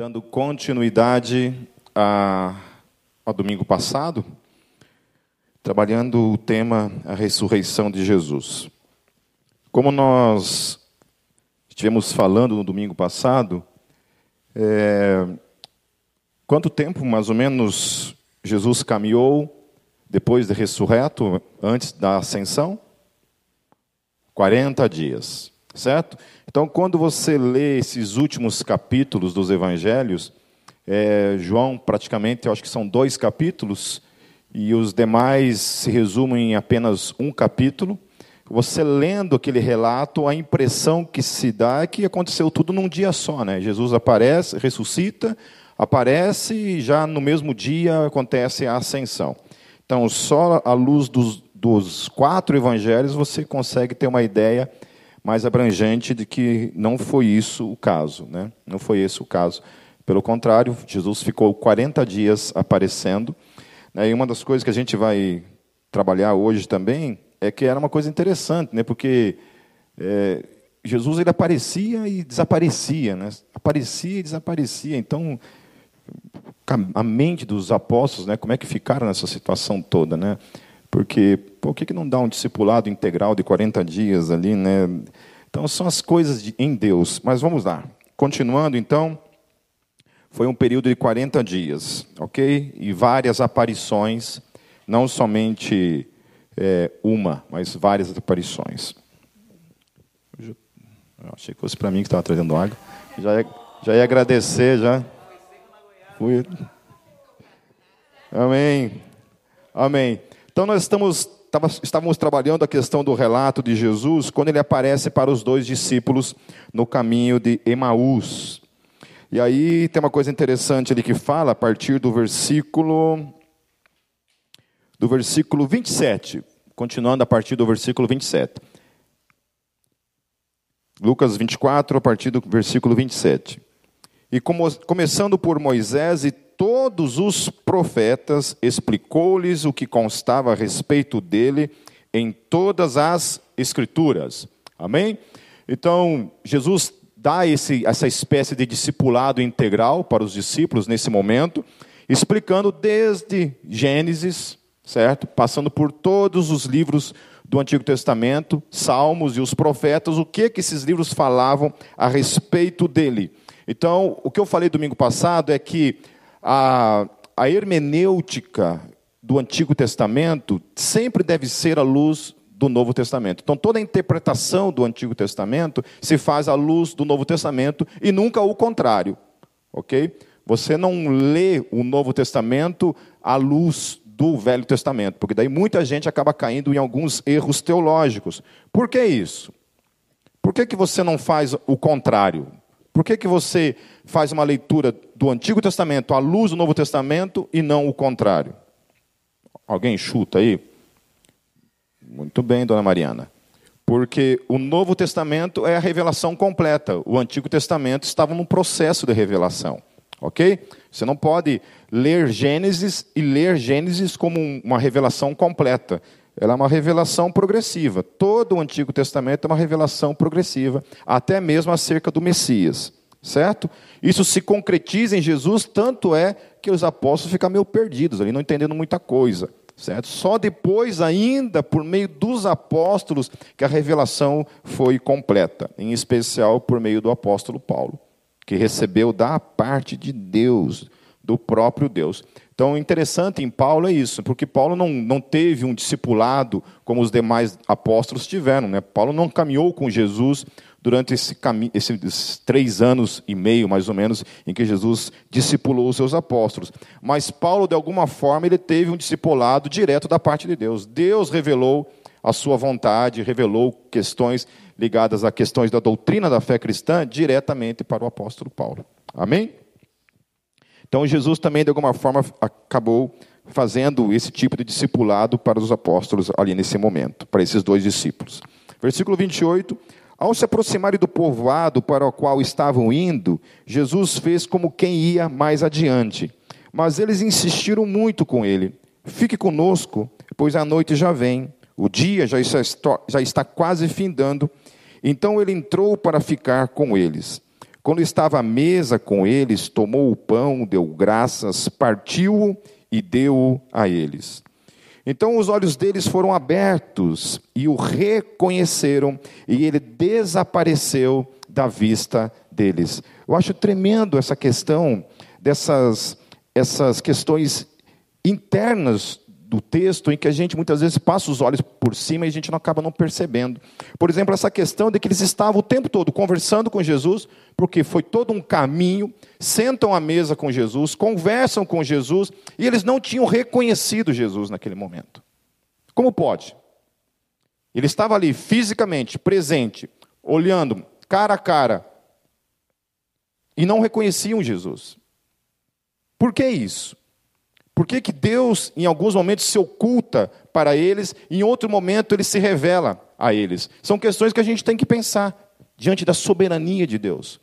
dando continuidade a, ao domingo passado, trabalhando o tema a ressurreição de Jesus. Como nós estivemos falando no domingo passado, é, quanto tempo mais ou menos Jesus caminhou depois de ressurreto, antes da ascensão? 40 dias, certo? Então, quando você lê esses últimos capítulos dos evangelhos, é, João, praticamente, eu acho que são dois capítulos, e os demais se resumem em apenas um capítulo. Você lendo aquele relato, a impressão que se dá é que aconteceu tudo num dia só. Né? Jesus aparece, ressuscita, aparece e já no mesmo dia acontece a ascensão. Então, só à luz dos, dos quatro evangelhos você consegue ter uma ideia mais abrangente de que não foi isso o caso. Né? Não foi esse o caso. Pelo contrário, Jesus ficou 40 dias aparecendo. Né? E uma das coisas que a gente vai trabalhar hoje também é que era uma coisa interessante, né? porque é, Jesus ele aparecia e desaparecia, né? aparecia e desaparecia. Então, a mente dos apóstolos, né? como é que ficaram nessa situação toda? Né? Porque, por que, que não dá um discipulado integral de 40 dias ali, né? Então, são as coisas de, em Deus. Mas vamos lá. Continuando, então, foi um período de 40 dias, ok? E várias aparições, não somente é, uma, mas várias aparições. Eu achei que fosse para mim que estava trazendo água. Já ia, já ia agradecer, já. Fui. Amém. Amém. Então nós estamos, estávamos trabalhando a questão do relato de Jesus quando ele aparece para os dois discípulos no caminho de Emaús. E aí tem uma coisa interessante ali que fala a partir do versículo do versículo 27, continuando a partir do versículo 27. Lucas 24, a partir do versículo 27. E como, começando por Moisés e todos os profetas, explicou-lhes o que constava a respeito dele em todas as Escrituras. Amém? Então, Jesus dá esse, essa espécie de discipulado integral para os discípulos nesse momento, explicando desde Gênesis, certo? Passando por todos os livros do Antigo Testamento, Salmos e os profetas, o que que esses livros falavam a respeito dele. Então, o que eu falei domingo passado é que a, a hermenêutica do Antigo Testamento sempre deve ser à luz do Novo Testamento. Então, toda a interpretação do Antigo Testamento se faz à luz do Novo Testamento e nunca o contrário. Ok? Você não lê o Novo Testamento à luz do Velho Testamento, porque daí muita gente acaba caindo em alguns erros teológicos. Por que isso? Por que, que você não faz o contrário? Por que, que você faz uma leitura do Antigo Testamento à luz do Novo Testamento e não o contrário? Alguém chuta aí? Muito bem, dona Mariana. Porque o Novo Testamento é a revelação completa. O Antigo Testamento estava num processo de revelação. Ok? Você não pode ler Gênesis e ler Gênesis como uma revelação completa. Ela é uma revelação progressiva. Todo o Antigo Testamento é uma revelação progressiva, até mesmo acerca do Messias, certo? Isso se concretiza em Jesus, tanto é que os apóstolos ficam meio perdidos ali, não entendendo muita coisa, certo? Só depois, ainda por meio dos apóstolos, que a revelação foi completa, em especial por meio do apóstolo Paulo, que recebeu da parte de Deus, do próprio Deus. Então, interessante em Paulo é isso, porque Paulo não, não teve um discipulado como os demais apóstolos tiveram. Né? Paulo não caminhou com Jesus durante esse esses três anos e meio, mais ou menos, em que Jesus discipulou os seus apóstolos. Mas Paulo, de alguma forma, ele teve um discipulado direto da parte de Deus. Deus revelou a sua vontade, revelou questões ligadas a questões da doutrina da fé cristã diretamente para o apóstolo Paulo. Amém? Então Jesus também, de alguma forma, acabou fazendo esse tipo de discipulado para os apóstolos ali nesse momento, para esses dois discípulos. Versículo 28. Ao se aproximarem do povoado para o qual estavam indo, Jesus fez como quem ia mais adiante. Mas eles insistiram muito com ele: Fique conosco, pois a noite já vem, o dia já está, já está quase findando. Então ele entrou para ficar com eles. Quando estava à mesa com eles, tomou o pão, deu graças, partiu-o e deu-o a eles. Então os olhos deles foram abertos e o reconheceram, e ele desapareceu da vista deles. Eu acho tremendo essa questão dessas essas questões internas do texto em que a gente muitas vezes passa os olhos por cima e a gente não acaba não percebendo. Por exemplo, essa questão de que eles estavam o tempo todo conversando com Jesus, porque foi todo um caminho, sentam à mesa com Jesus, conversam com Jesus e eles não tinham reconhecido Jesus naquele momento. Como pode? Ele estava ali fisicamente, presente, olhando cara a cara, e não reconheciam Jesus. Por que isso? Por que, que Deus, em alguns momentos, se oculta para eles, e em outro momento ele se revela a eles? São questões que a gente tem que pensar diante da soberania de Deus.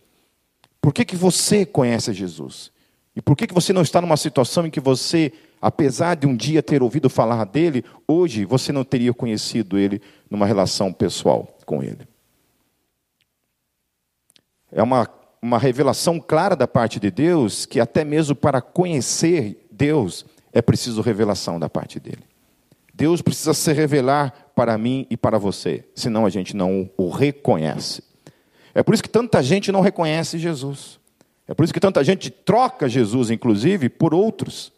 Por que, que você conhece Jesus? E por que, que você não está numa situação em que você, apesar de um dia ter ouvido falar dele, hoje você não teria conhecido ele numa relação pessoal com ele? É uma uma revelação clara da parte de Deus que até mesmo para conhecer Deus é preciso revelação da parte dele. Deus precisa se revelar para mim e para você, senão a gente não o reconhece. É por isso que tanta gente não reconhece Jesus. É por isso que tanta gente troca Jesus, inclusive, por outros,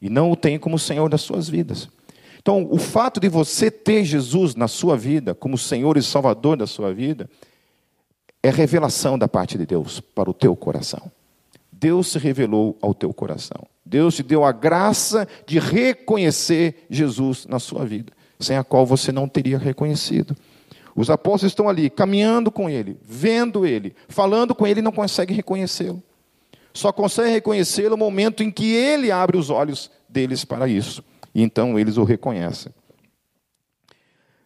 e não o tem como Senhor das suas vidas. Então, o fato de você ter Jesus na sua vida, como Senhor e Salvador da sua vida, é revelação da parte de Deus para o teu coração. Deus se revelou ao teu coração. Deus te deu a graça de reconhecer Jesus na sua vida, sem a qual você não teria reconhecido. Os apóstolos estão ali, caminhando com ele, vendo ele, falando com ele e não conseguem reconhecê-lo. Só conseguem reconhecê-lo no momento em que ele abre os olhos deles para isso. E então eles o reconhecem.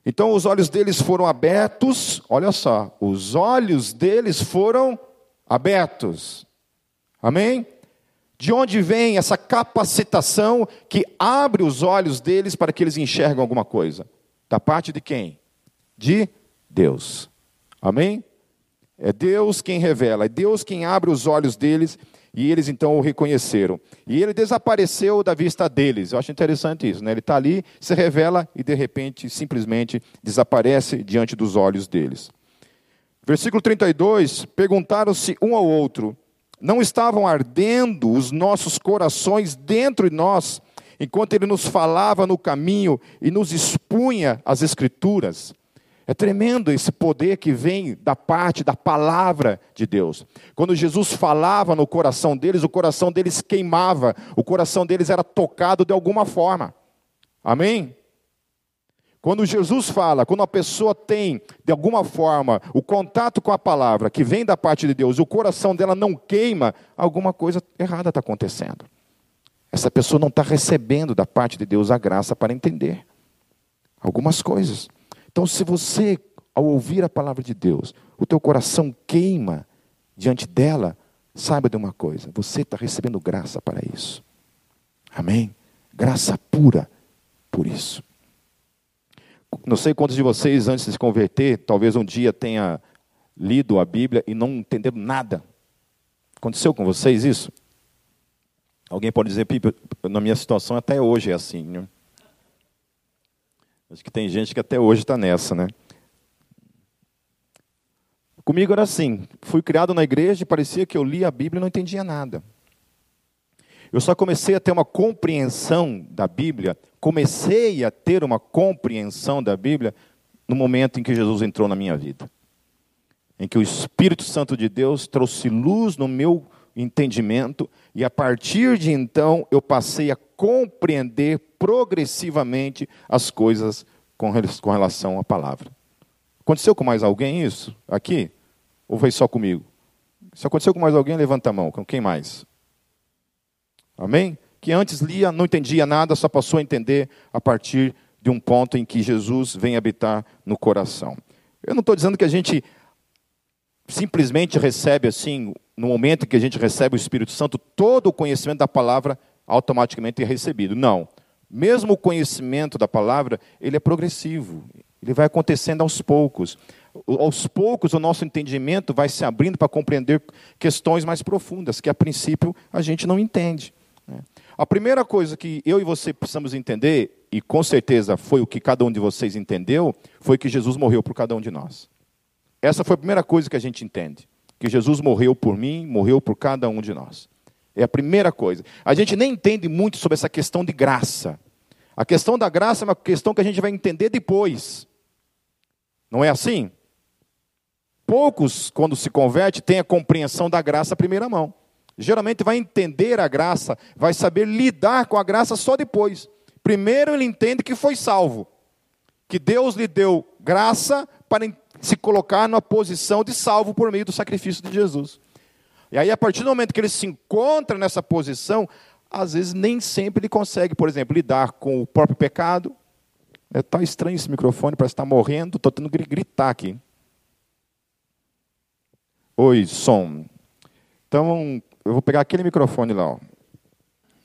Então os olhos deles foram abertos, olha só, os olhos deles foram abertos. Amém? De onde vem essa capacitação que abre os olhos deles para que eles enxergam alguma coisa? Da parte de quem? De Deus. Amém? É Deus quem revela, é Deus quem abre os olhos deles e eles então o reconheceram. E ele desapareceu da vista deles. Eu acho interessante isso, né? Ele está ali, se revela e de repente, simplesmente desaparece diante dos olhos deles. Versículo 32: Perguntaram-se um ao outro: Não estavam ardendo os nossos corações dentro de nós, enquanto ele nos falava no caminho e nos expunha as Escrituras? É tremendo esse poder que vem da parte da palavra de Deus. Quando Jesus falava no coração deles, o coração deles queimava, o coração deles era tocado de alguma forma. Amém? Quando Jesus fala, quando a pessoa tem, de alguma forma, o contato com a palavra que vem da parte de Deus, o coração dela não queima, alguma coisa errada está acontecendo. Essa pessoa não está recebendo da parte de Deus a graça para entender algumas coisas. Então, se você, ao ouvir a palavra de Deus, o teu coração queima diante dela, saiba de uma coisa: você está recebendo graça para isso. Amém? Graça pura por isso. Não sei quantos de vocês, antes de se converter, talvez um dia tenha lido a Bíblia e não entendeu nada. Aconteceu com vocês isso? Alguém pode dizer, Pipa, na minha situação até hoje é assim. Né? Acho que tem gente que até hoje está nessa, né? Comigo era assim. Fui criado na igreja e parecia que eu lia a Bíblia e não entendia nada. Eu só comecei a ter uma compreensão da Bíblia, comecei a ter uma compreensão da Bíblia no momento em que Jesus entrou na minha vida. Em que o Espírito Santo de Deus trouxe luz no meu entendimento, e a partir de então eu passei a compreender progressivamente as coisas com relação à palavra. Aconteceu com mais alguém isso aqui? Ou foi só comigo? Se aconteceu com mais alguém, levanta a mão. Com quem mais? Amém? Que antes lia, não entendia nada, só passou a entender a partir de um ponto em que Jesus vem habitar no coração. Eu não estou dizendo que a gente simplesmente recebe assim no momento que a gente recebe o Espírito Santo, todo o conhecimento da palavra automaticamente é recebido. Não. Mesmo o conhecimento da palavra, ele é progressivo. Ele vai acontecendo aos poucos. aos poucos o nosso entendimento vai se abrindo para compreender questões mais profundas, que a princípio a gente não entende. Né? A primeira coisa que eu e você precisamos entender, e com certeza foi o que cada um de vocês entendeu, foi que Jesus morreu por cada um de nós. Essa foi a primeira coisa que a gente entende. Que Jesus morreu por mim, morreu por cada um de nós. É a primeira coisa. A gente nem entende muito sobre essa questão de graça. A questão da graça é uma questão que a gente vai entender depois. Não é assim? Poucos, quando se converte, têm a compreensão da graça à primeira mão. Geralmente vai entender a graça, vai saber lidar com a graça só depois. Primeiro ele entende que foi salvo, que Deus lhe deu graça para se colocar numa posição de salvo por meio do sacrifício de Jesus. E aí, a partir do momento que ele se encontra nessa posição, às vezes nem sempre ele consegue, por exemplo, lidar com o próprio pecado. Está é, estranho esse microfone, parece estar tá morrendo, estou tendo que gritar aqui. Oi, som. Então, eu vou pegar aquele microfone lá. Ó.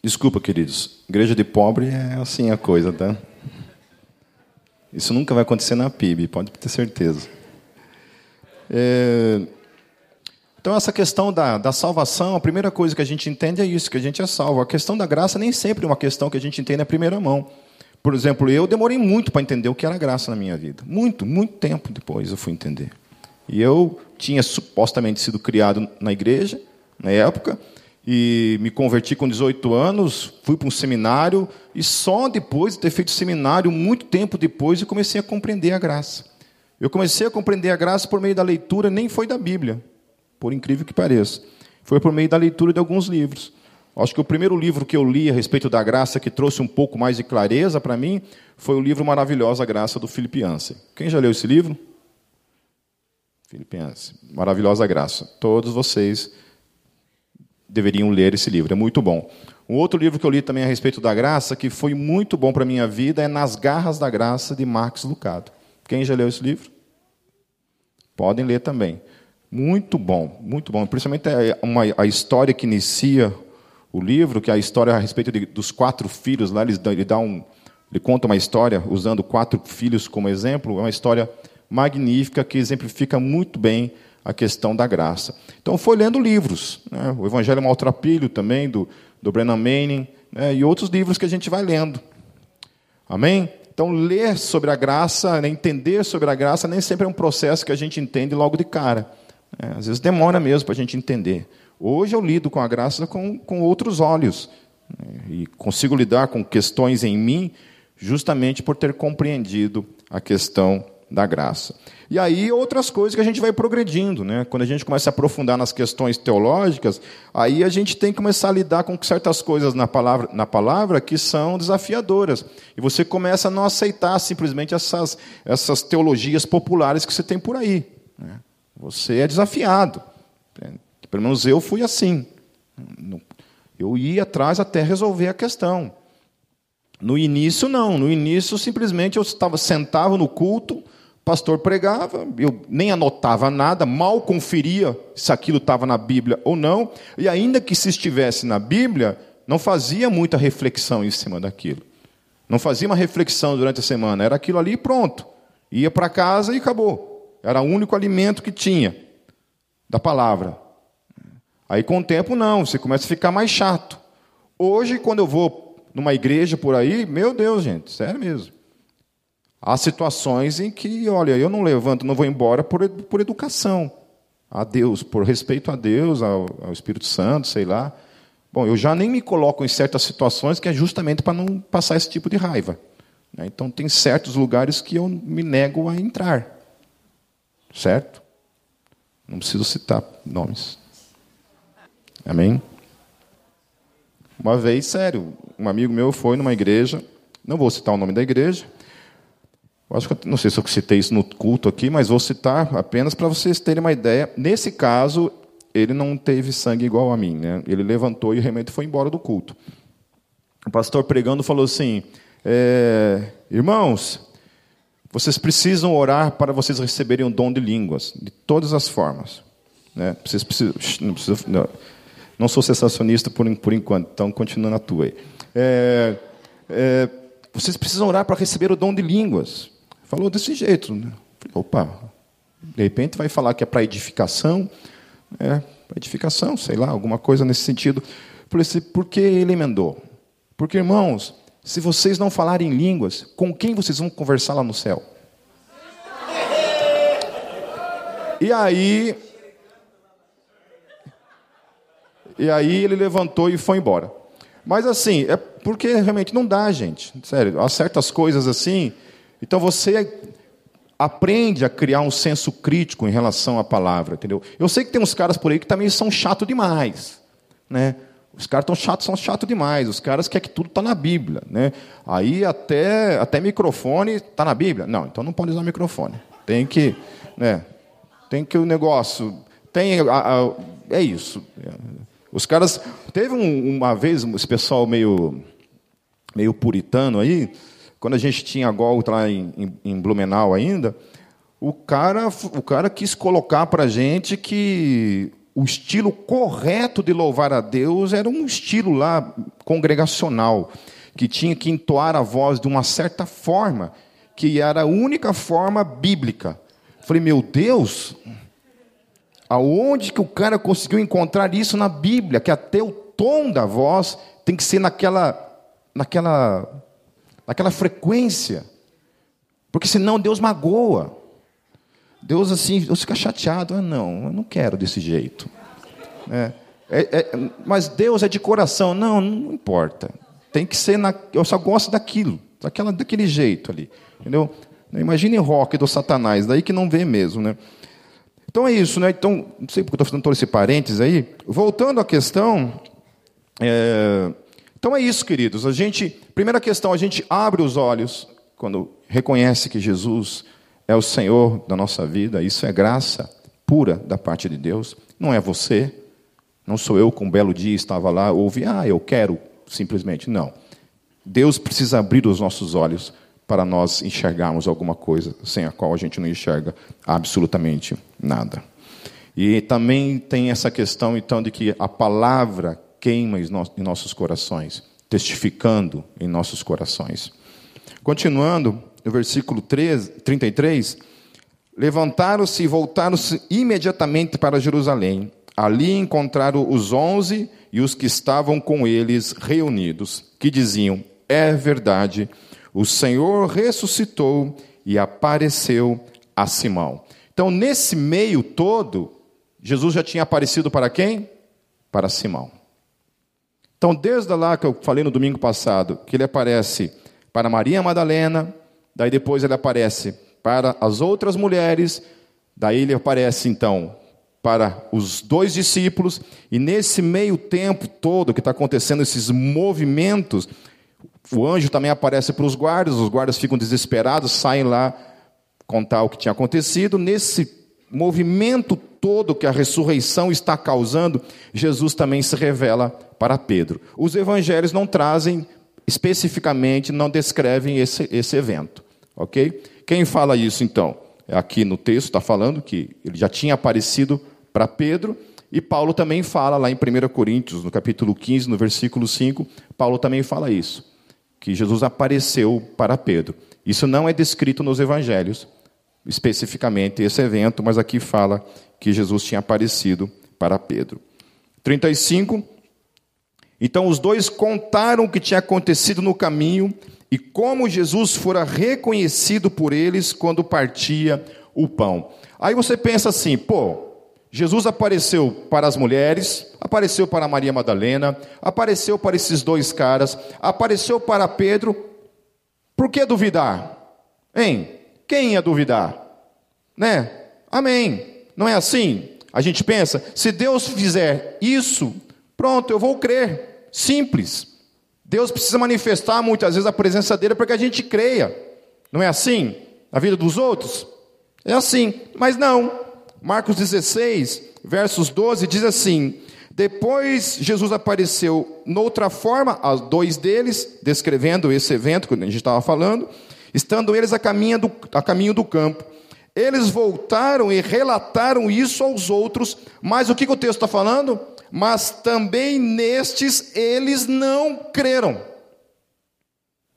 Desculpa, queridos. Igreja de pobre é assim a coisa, tá? Isso nunca vai acontecer na PIB, pode ter certeza. É... Então, essa questão da, da salvação, a primeira coisa que a gente entende é isso, que a gente é salvo. A questão da graça nem sempre é uma questão que a gente entende na primeira mão. Por exemplo, eu demorei muito para entender o que era graça na minha vida. Muito, muito tempo depois eu fui entender. E eu tinha supostamente sido criado na igreja, na época, e me converti com 18 anos, fui para um seminário, e só depois de ter feito seminário, muito tempo depois, eu comecei a compreender a graça. Eu comecei a compreender a graça por meio da leitura, nem foi da Bíblia, por incrível que pareça. Foi por meio da leitura de alguns livros. Acho que o primeiro livro que eu li a respeito da graça, que trouxe um pouco mais de clareza para mim, foi o livro Maravilhosa Graça do Philip Yancey. Quem já leu esse livro? Philip. Maravilhosa Graça. Todos vocês deveriam ler esse livro, é muito bom. Um outro livro que eu li também a respeito da graça, que foi muito bom para a minha vida, é Nas Garras da Graça, de Max Lucado. Quem já leu esse livro? Podem ler também. Muito bom, muito bom. Principalmente uma, a história que inicia o livro, que é a história a respeito de, dos quatro filhos. Lá ele, ele, dá um, ele conta uma história usando quatro filhos como exemplo. É uma história magnífica que exemplifica muito bem a questão da graça. Então, foi lendo livros. Né? O Evangelho Maltrapilho também, do, do Brennan Manning, né? e outros livros que a gente vai lendo. Amém? Então, ler sobre a graça, né, entender sobre a graça, nem sempre é um processo que a gente entende logo de cara. É, às vezes demora mesmo para a gente entender. Hoje eu lido com a graça com, com outros olhos. Né, e consigo lidar com questões em mim, justamente por ter compreendido a questão da graça. E aí outras coisas que a gente vai progredindo, né? Quando a gente começa a aprofundar nas questões teológicas, aí a gente tem que começar a lidar com certas coisas na palavra, na palavra que são desafiadoras. E você começa a não aceitar simplesmente essas, essas teologias populares que você tem por aí. Né? Você é desafiado. Pelo menos eu fui assim. Eu ia atrás até resolver a questão. No início, não. No início, simplesmente eu estava sentava no culto pastor pregava, eu nem anotava nada, mal conferia se aquilo estava na Bíblia ou não, e ainda que se estivesse na Bíblia, não fazia muita reflexão em cima daquilo. Não fazia uma reflexão durante a semana, era aquilo ali e pronto. Ia para casa e acabou. Era o único alimento que tinha da palavra. Aí com o tempo não, você começa a ficar mais chato. Hoje, quando eu vou numa igreja por aí, meu Deus, gente, sério mesmo. Há situações em que, olha, eu não levanto, não vou embora por, por educação a Deus, por respeito a Deus, ao, ao Espírito Santo, sei lá. Bom, eu já nem me coloco em certas situações que é justamente para não passar esse tipo de raiva. Né? Então, tem certos lugares que eu me nego a entrar. Certo? Não preciso citar nomes. Amém? Uma vez, sério, um amigo meu foi numa igreja, não vou citar o nome da igreja, eu acho que não sei se eu citei isso no culto aqui, mas vou citar apenas para vocês terem uma ideia. Nesse caso, ele não teve sangue igual a mim, né? Ele levantou e o remédio foi embora do culto. O pastor pregando falou assim: é, irmãos, vocês precisam orar para vocês receberem o dom de línguas, de todas as formas. Né? Vocês precisam, não, não, não sou sensacionista por, por enquanto, então continua na tua aí. É, é, vocês precisam orar para receber o dom de línguas. Falou desse jeito. Né? Falei, opa, De repente vai falar que é para edificação, é, edificação, sei lá, alguma coisa nesse sentido. Por, esse, por que ele emendou? Porque, irmãos, se vocês não falarem línguas, com quem vocês vão conversar lá no céu? E aí. E aí ele levantou e foi embora. Mas assim, é porque realmente não dá, gente. Sério, há certas coisas assim. Então você aprende a criar um senso crítico em relação à palavra, entendeu? Eu sei que tem uns caras por aí que também são chato demais, né? Os caras estão chatos, são chatos demais. Os caras querem que tudo está na Bíblia, né? Aí até até microfone está na Bíblia. Não, então não pode usar microfone. Tem que, né? Tem que o negócio tem a, a, é isso. Os caras teve um, uma vez esse pessoal meio meio puritano aí, quando a gente tinha Gol lá em, em, em, Blumenau ainda, o cara, o cara quis colocar para a gente que o estilo correto de louvar a Deus era um estilo lá congregacional, que tinha que entoar a voz de uma certa forma, que era a única forma bíblica. Falei, meu Deus, aonde que o cara conseguiu encontrar isso na Bíblia? Que até o tom da voz tem que ser naquela naquela, naquela frequência. Porque senão Deus magoa. Deus assim, Deus fica chateado. Ah, não, eu não quero desse jeito. É, é, é, mas Deus é de coração. Não, não importa. Tem que ser na, eu só gosto daquilo, daquela, daquele jeito ali. Entendeu? Imagine rock do Satanás, daí que não vê mesmo, né? Então é isso, né? Então, não sei porque estou fazendo todo esse parênteses aí. Voltando à questão, é, então é isso, queridos. A gente, primeira questão, a gente abre os olhos quando reconhece que Jesus é o Senhor da nossa vida. Isso é graça pura da parte de Deus. Não é você, não sou eu que um belo dia estava lá, ouvi, ah, eu quero, simplesmente. Não. Deus precisa abrir os nossos olhos para nós enxergarmos alguma coisa sem a qual a gente não enxerga absolutamente nada. E também tem essa questão, então, de que a palavra queima em nossos corações, testificando em nossos corações. Continuando, no versículo 3, 33, levantaram-se e voltaram-se imediatamente para Jerusalém. Ali encontraram os onze e os que estavam com eles reunidos, que diziam: É verdade, o Senhor ressuscitou e apareceu a Simão. Então, nesse meio todo, Jesus já tinha aparecido para quem? Para Simão. Então, desde lá que eu falei no domingo passado, que ele aparece para Maria Madalena, daí depois ele aparece para as outras mulheres, daí ele aparece então para os dois discípulos, e nesse meio tempo todo que está acontecendo esses movimentos, o anjo também aparece para os guardas, os guardas ficam desesperados, saem lá contar o que tinha acontecido. Nesse movimento todo que a ressurreição está causando, Jesus também se revela para Pedro. Os evangelhos não trazem especificamente, não descrevem esse, esse evento. Ok? Quem fala isso então? É aqui no texto está falando que ele já tinha aparecido para Pedro, e Paulo também fala lá em 1 Coríntios, no capítulo 15, no versículo 5, Paulo também fala isso, que Jesus apareceu para Pedro. Isso não é descrito nos evangelhos, especificamente esse evento, mas aqui fala que Jesus tinha aparecido para Pedro. 35. Então os dois contaram o que tinha acontecido no caminho e como Jesus fora reconhecido por eles quando partia o pão. Aí você pensa assim, pô, Jesus apareceu para as mulheres, apareceu para Maria Madalena, apareceu para esses dois caras, apareceu para Pedro. Por que duvidar? Hein? Quem ia duvidar? Né? Amém. Não é assim? A gente pensa, se Deus fizer isso, pronto, eu vou crer. Simples. Deus precisa manifestar muitas vezes a presença dele para que a gente creia. Não é assim? Na vida dos outros? É assim. Mas não. Marcos 16, versos 12, diz assim: Depois Jesus apareceu noutra forma a dois deles, descrevendo esse evento que a gente estava falando estando eles a caminho do, a caminho do campo. Eles voltaram e relataram isso aos outros, mas o que, que o texto está falando? Mas também nestes eles não creram.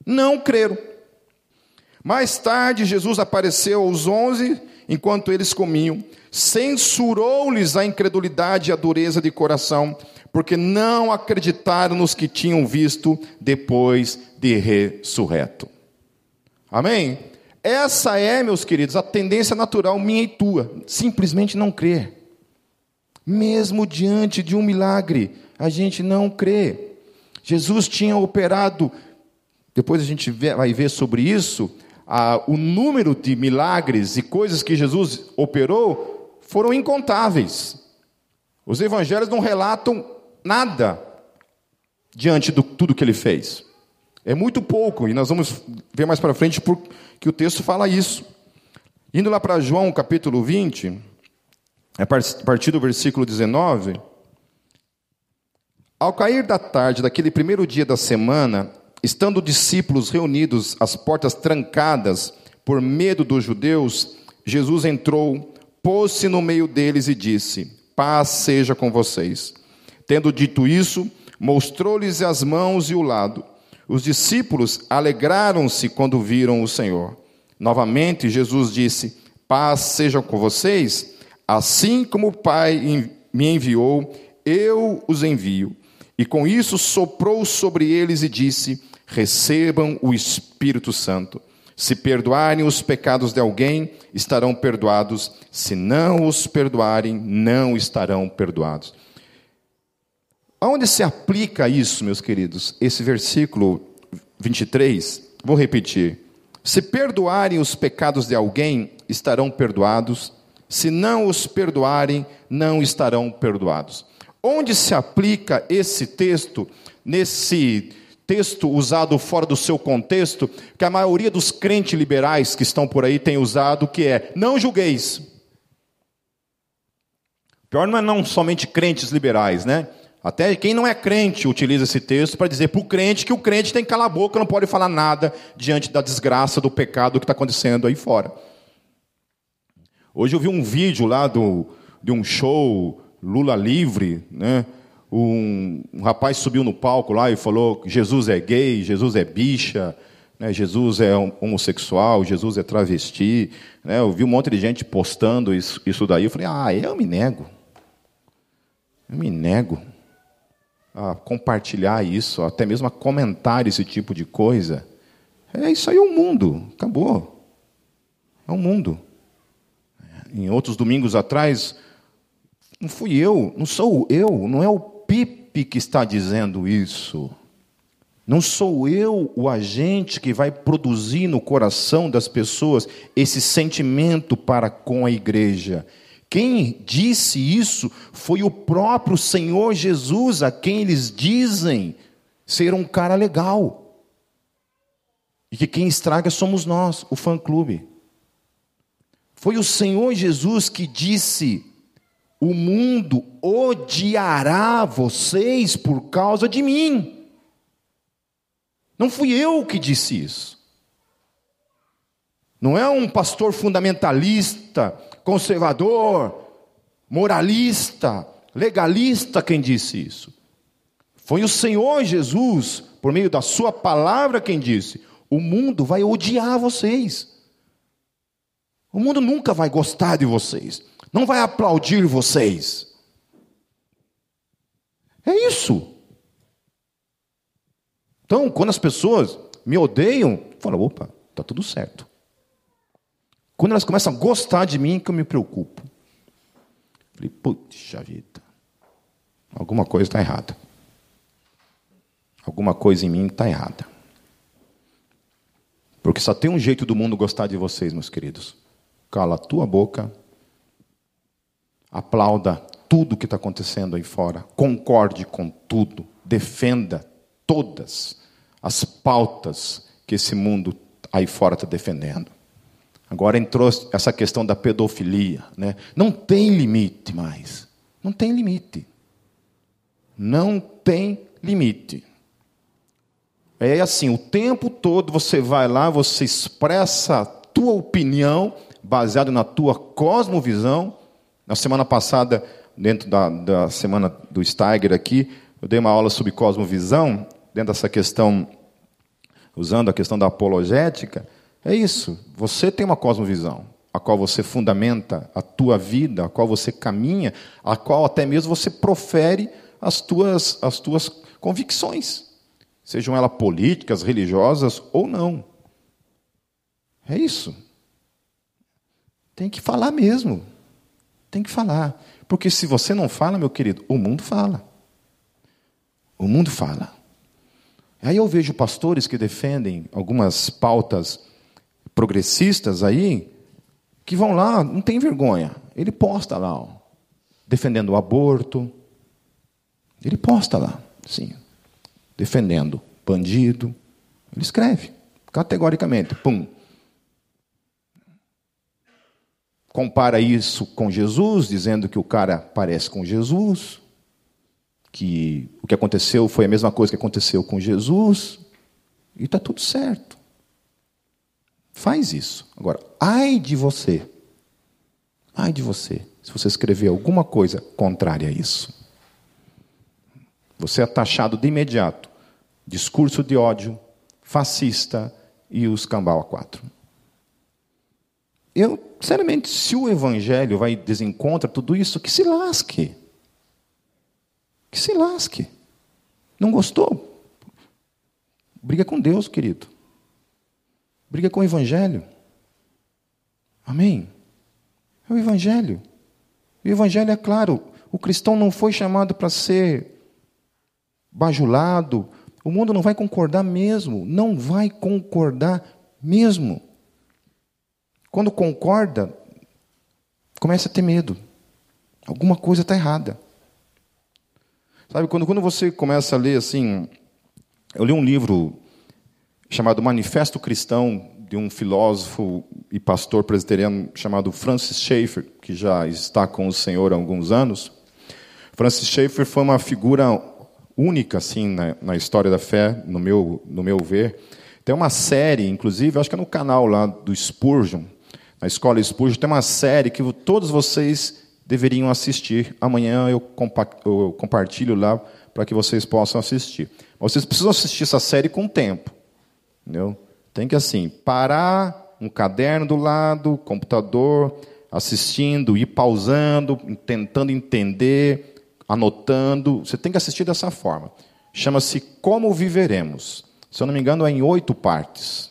Não creram. Mais tarde, Jesus apareceu aos onze enquanto eles comiam, censurou-lhes a incredulidade e a dureza de coração, porque não acreditaram nos que tinham visto depois de ressurreto. Amém? Essa é, meus queridos, a tendência natural minha e tua, simplesmente não crer. Mesmo diante de um milagre, a gente não crê. Jesus tinha operado, depois a gente vai ver sobre isso, o número de milagres e coisas que Jesus operou foram incontáveis. Os evangelhos não relatam nada diante de tudo que ele fez. É muito pouco, e nós vamos ver mais para frente porque o texto fala isso. Indo lá para João capítulo 20, a partir do versículo 19. Ao cair da tarde daquele primeiro dia da semana, estando discípulos reunidos, as portas trancadas por medo dos judeus, Jesus entrou, pôs-se no meio deles e disse: Paz seja com vocês. Tendo dito isso, mostrou-lhes as mãos e o lado. Os discípulos alegraram-se quando viram o Senhor. Novamente, Jesus disse: Paz seja com vocês. Assim como o Pai me enviou, eu os envio. E com isso soprou sobre eles e disse: Recebam o Espírito Santo. Se perdoarem os pecados de alguém, estarão perdoados. Se não os perdoarem, não estarão perdoados. Aonde se aplica isso, meus queridos? Esse versículo 23, vou repetir. Se perdoarem os pecados de alguém, estarão perdoados. Se não os perdoarem, não estarão perdoados. Onde se aplica esse texto, nesse texto usado fora do seu contexto, que a maioria dos crentes liberais que estão por aí tem usado, que é: não julgueis. Pior não é não somente crentes liberais, né? Até quem não é crente utiliza esse texto para dizer para o crente que o crente tem que calar a boca, não pode falar nada diante da desgraça, do pecado que está acontecendo aí fora. Hoje eu vi um vídeo lá do, de um show Lula livre, né? Um, um rapaz subiu no palco lá e falou que Jesus é gay, Jesus é bicha, né? Jesus é homossexual, Jesus é travesti. Né? Eu vi um monte de gente postando isso, isso daí. Eu falei, ah, eu me nego. Eu me nego a compartilhar isso, até mesmo a comentar esse tipo de coisa. É isso aí é o mundo, acabou. É o mundo. Em outros domingos atrás, não fui eu, não sou eu, não é o Pipe que está dizendo isso. Não sou eu o agente que vai produzir no coração das pessoas esse sentimento para com a igreja. Quem disse isso foi o próprio Senhor Jesus, a quem eles dizem ser um cara legal. E que quem estraga somos nós, o fã-clube. Foi o Senhor Jesus que disse: O mundo odiará vocês por causa de mim. Não fui eu que disse isso. Não é um pastor fundamentalista conservador, moralista, legalista quem disse isso. Foi o Senhor Jesus, por meio da Sua palavra, quem disse: o mundo vai odiar vocês. O mundo nunca vai gostar de vocês, não vai aplaudir vocês. É isso. Então, quando as pessoas me odeiam, fala, opa, tá tudo certo. Quando elas começam a gostar de mim, que eu me preocupo. Falei, puxa vida, alguma coisa está errada. Alguma coisa em mim está errada. Porque só tem um jeito do mundo gostar de vocês, meus queridos. Cala a tua boca, aplauda tudo que está acontecendo aí fora, concorde com tudo, defenda todas as pautas que esse mundo aí fora está defendendo. Agora entrou essa questão da pedofilia. Né? Não tem limite mais. Não tem limite. Não tem limite. É assim, o tempo todo você vai lá, você expressa a tua opinião baseado na tua cosmovisão. Na semana passada, dentro da, da semana do Steiger aqui, eu dei uma aula sobre cosmovisão, dentro dessa questão, usando a questão da apologética. É isso. Você tem uma cosmovisão, a qual você fundamenta a tua vida, a qual você caminha, a qual até mesmo você profere as tuas, as tuas convicções, sejam elas políticas, religiosas ou não. É isso. Tem que falar mesmo. Tem que falar. Porque se você não fala, meu querido, o mundo fala. O mundo fala. Aí eu vejo pastores que defendem algumas pautas progressistas aí, que vão lá, não tem vergonha. Ele posta lá, ó, defendendo o aborto. Ele posta lá, sim, defendendo bandido. Ele escreve, categoricamente, pum. Compara isso com Jesus, dizendo que o cara parece com Jesus, que o que aconteceu foi a mesma coisa que aconteceu com Jesus, e está tudo certo. Faz isso. Agora, ai de você. Ai de você, se você escrever alguma coisa contrária a isso. Você é taxado de imediato. Discurso de ódio, fascista e os cambau a quatro. Eu, sinceramente, se o evangelho vai desencontra tudo isso, que se lasque. Que se lasque. Não gostou? Briga com Deus, querido. Briga com o Evangelho. Amém? É o Evangelho. O Evangelho é claro. O cristão não foi chamado para ser bajulado. O mundo não vai concordar mesmo. Não vai concordar mesmo. Quando concorda, começa a ter medo. Alguma coisa está errada. Sabe, quando, quando você começa a ler assim. Eu li um livro chamado Manifesto Cristão, de um filósofo e pastor presbiteriano chamado Francis Schaeffer, que já está com o Senhor há alguns anos. Francis Schaeffer foi uma figura única assim na, na história da fé, no meu, no meu ver. Tem uma série, inclusive, acho que é no canal lá do Spurgeon, na escola Spurgeon, tem uma série que todos vocês deveriam assistir. Amanhã eu, compa eu compartilho lá para que vocês possam assistir. Vocês precisam assistir essa série com tempo. Entendeu? Tem que assim, parar um caderno do lado, computador, assistindo, ir pausando, tentando entender, anotando. Você tem que assistir dessa forma. Chama-se Como Viveremos. Se eu não me engano, é em oito partes,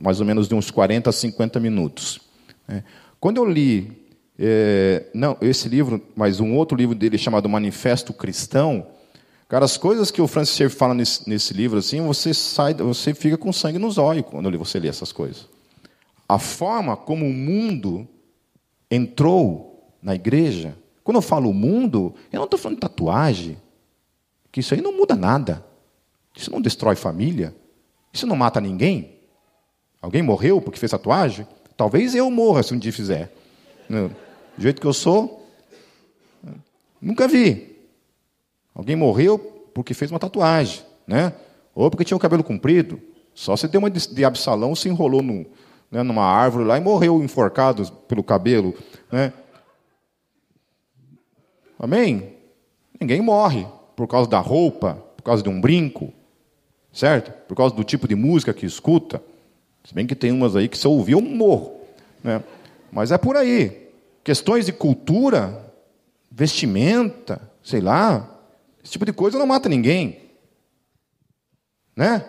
mais ou menos de uns 40 a 50 minutos. É. Quando eu li, é, não, esse livro, mas um outro livro dele chamado Manifesto Cristão, Cara, as coisas que o Francis Schaeffer fala nesse, nesse, livro, assim, você sai, você fica com sangue nos olhos quando você lê essas coisas. A forma como o mundo entrou na igreja. Quando eu falo mundo, eu não estou falando de tatuagem, que isso aí não muda nada. Isso não destrói família. Isso não mata ninguém. Alguém morreu porque fez tatuagem? Talvez eu morra se um dia fizer. Do jeito que eu sou, nunca vi. Alguém morreu porque fez uma tatuagem, né? Ou porque tinha o cabelo comprido. Só se deu uma de Absalão, se enrolou né, numa árvore lá e morreu enforcado pelo cabelo, né? Amém? Ninguém morre por causa da roupa, por causa de um brinco, certo? Por causa do tipo de música que escuta. Se bem que tem umas aí que se eu ouvir eu morro, né? Mas é por aí. Questões de cultura, vestimenta, sei lá, esse tipo de coisa não mata ninguém. Né?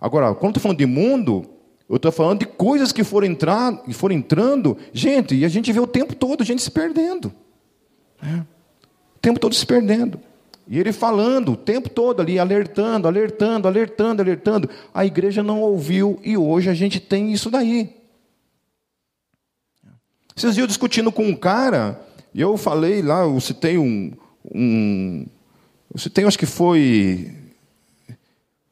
Agora, quando estou falando de mundo, eu estou falando de coisas que foram, entrar, que foram entrando. Gente, e a gente vê o tempo todo gente se perdendo. Né? O tempo todo se perdendo. E ele falando o tempo todo ali, alertando, alertando, alertando, alertando. A igreja não ouviu e hoje a gente tem isso daí. Dias eu discutindo com um cara, e eu falei lá, eu citei um, um, você tem, acho que foi.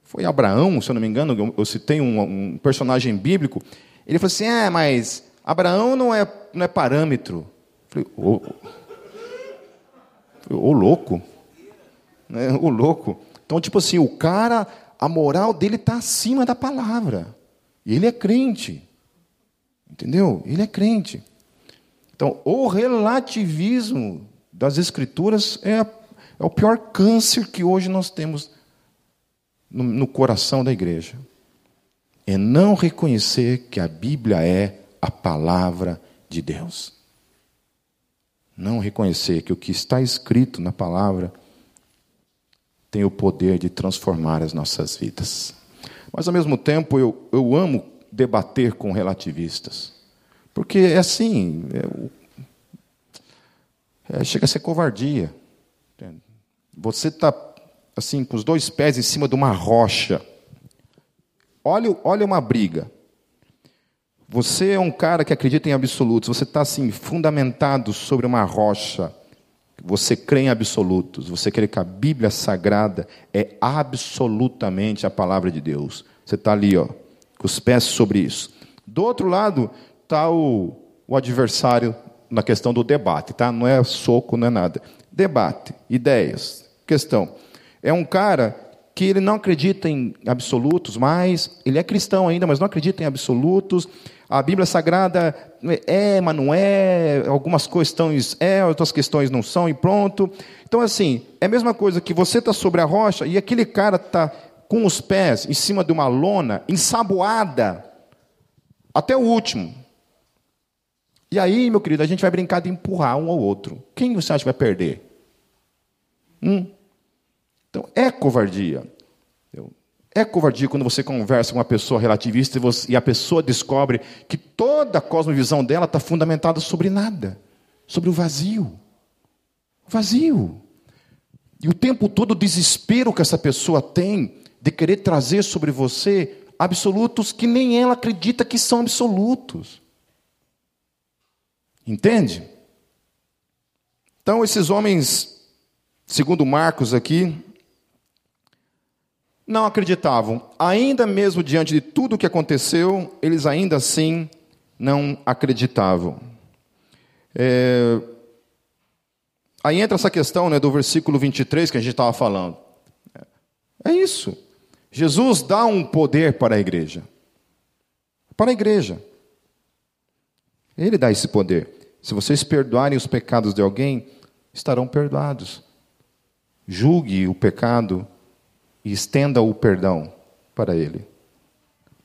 Foi Abraão, se eu não me engano, eu citei um, um personagem bíblico. Ele falou assim: é, mas Abraão não é, não é parâmetro. Eu falei: ô, ô louco. Né? Ô louco. Então, tipo assim, o cara, a moral dele está acima da palavra. E ele é crente. Entendeu? Ele é crente. Então, o relativismo das Escrituras é a é o pior câncer que hoje nós temos no, no coração da igreja. é não reconhecer que a Bíblia é a palavra de Deus. Não reconhecer que o que está escrito na palavra tem o poder de transformar as nossas vidas. Mas, ao mesmo tempo, eu, eu amo debater com relativistas. Porque é assim, é, é, chega a ser covardia. Você está assim, com os dois pés em cima de uma rocha. Olha, olha uma briga. Você é um cara que acredita em absolutos, você está assim, fundamentado sobre uma rocha. Você crê em absolutos, você crê que a Bíblia Sagrada é absolutamente a palavra de Deus. Você está ali, ó, com os pés sobre isso. Do outro lado está o, o adversário na questão do debate, tá? Não é soco, não é nada. Debate, ideias, questão. É um cara que ele não acredita em absolutos, mas ele é cristão ainda, mas não acredita em absolutos. A Bíblia Sagrada é, mas não é, algumas questões é, outras questões não são, e pronto. Então, assim, é a mesma coisa que você está sobre a rocha e aquele cara está com os pés em cima de uma lona, ensaboada, até o último. E aí, meu querido, a gente vai brincar de empurrar um ao outro. Quem você acha que vai perder? Hum? Então, é covardia. É covardia quando você conversa com uma pessoa relativista e, você, e a pessoa descobre que toda a cosmovisão dela está fundamentada sobre nada sobre o vazio. Vazio. E o tempo todo o desespero que essa pessoa tem de querer trazer sobre você absolutos que nem ela acredita que são absolutos. Entende? Então, esses homens, segundo Marcos aqui, não acreditavam. Ainda mesmo diante de tudo o que aconteceu, eles ainda assim não acreditavam. É... Aí entra essa questão né, do versículo 23 que a gente estava falando. É isso. Jesus dá um poder para a igreja. Para a igreja. Ele dá esse poder. Se vocês perdoarem os pecados de alguém, estarão perdoados. Julgue o pecado e estenda o perdão para ele.